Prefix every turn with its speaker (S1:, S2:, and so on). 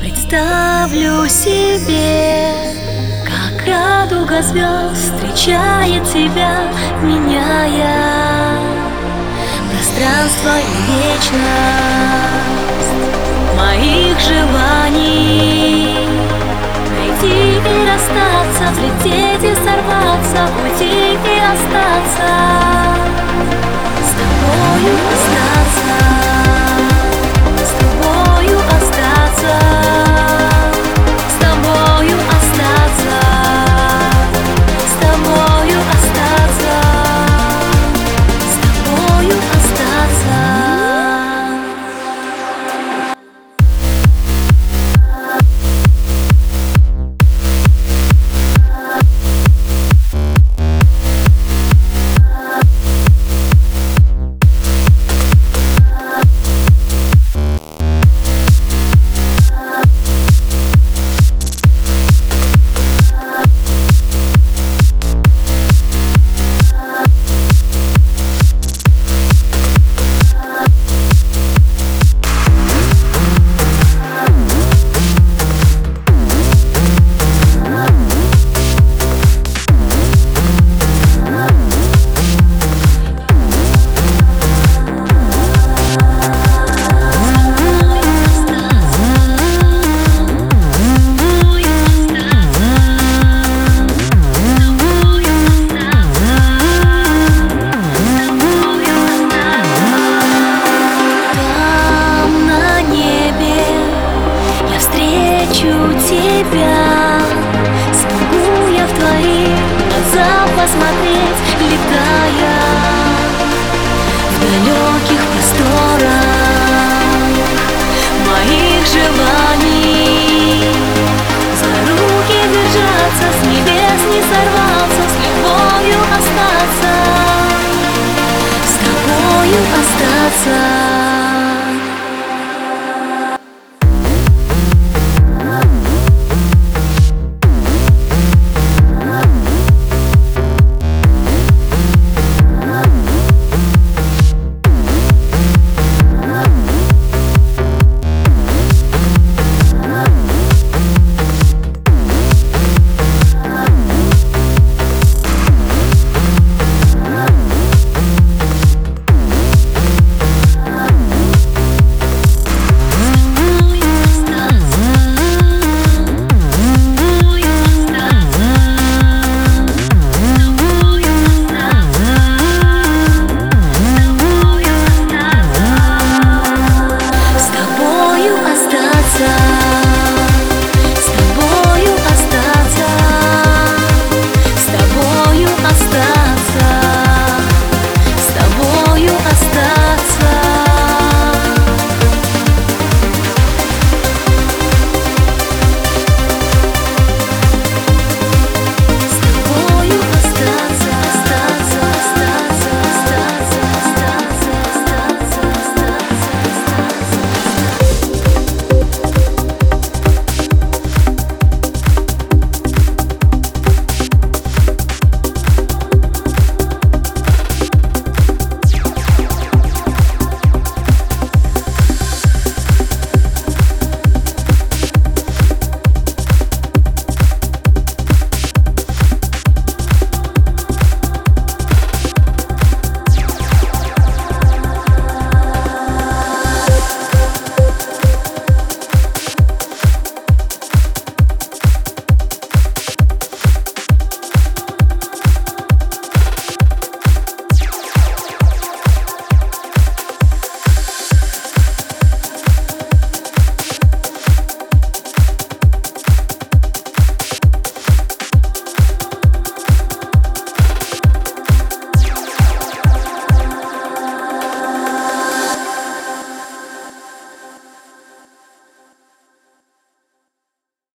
S1: Представлю себе, как радуга звезд встречает тебя, меняя пространство и вечность моих желаний. Найти и расстаться, взлететь и сорваться, уйти и остаться. Тебя. Смогу я в твои глаза посмотреть, летая В далеких просторах моих желаний